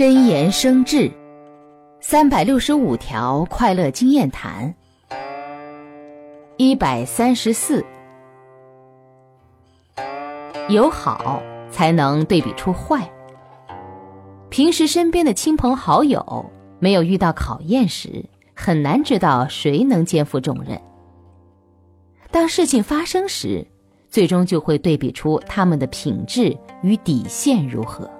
真言生智三百六十五条快乐经验谈一百三十四有好才能对比出坏。平时身边的亲朋好友没有遇到考验时很难知道谁能肩负重任。当事情发生时最终就会对比出他们的品质与底线如何。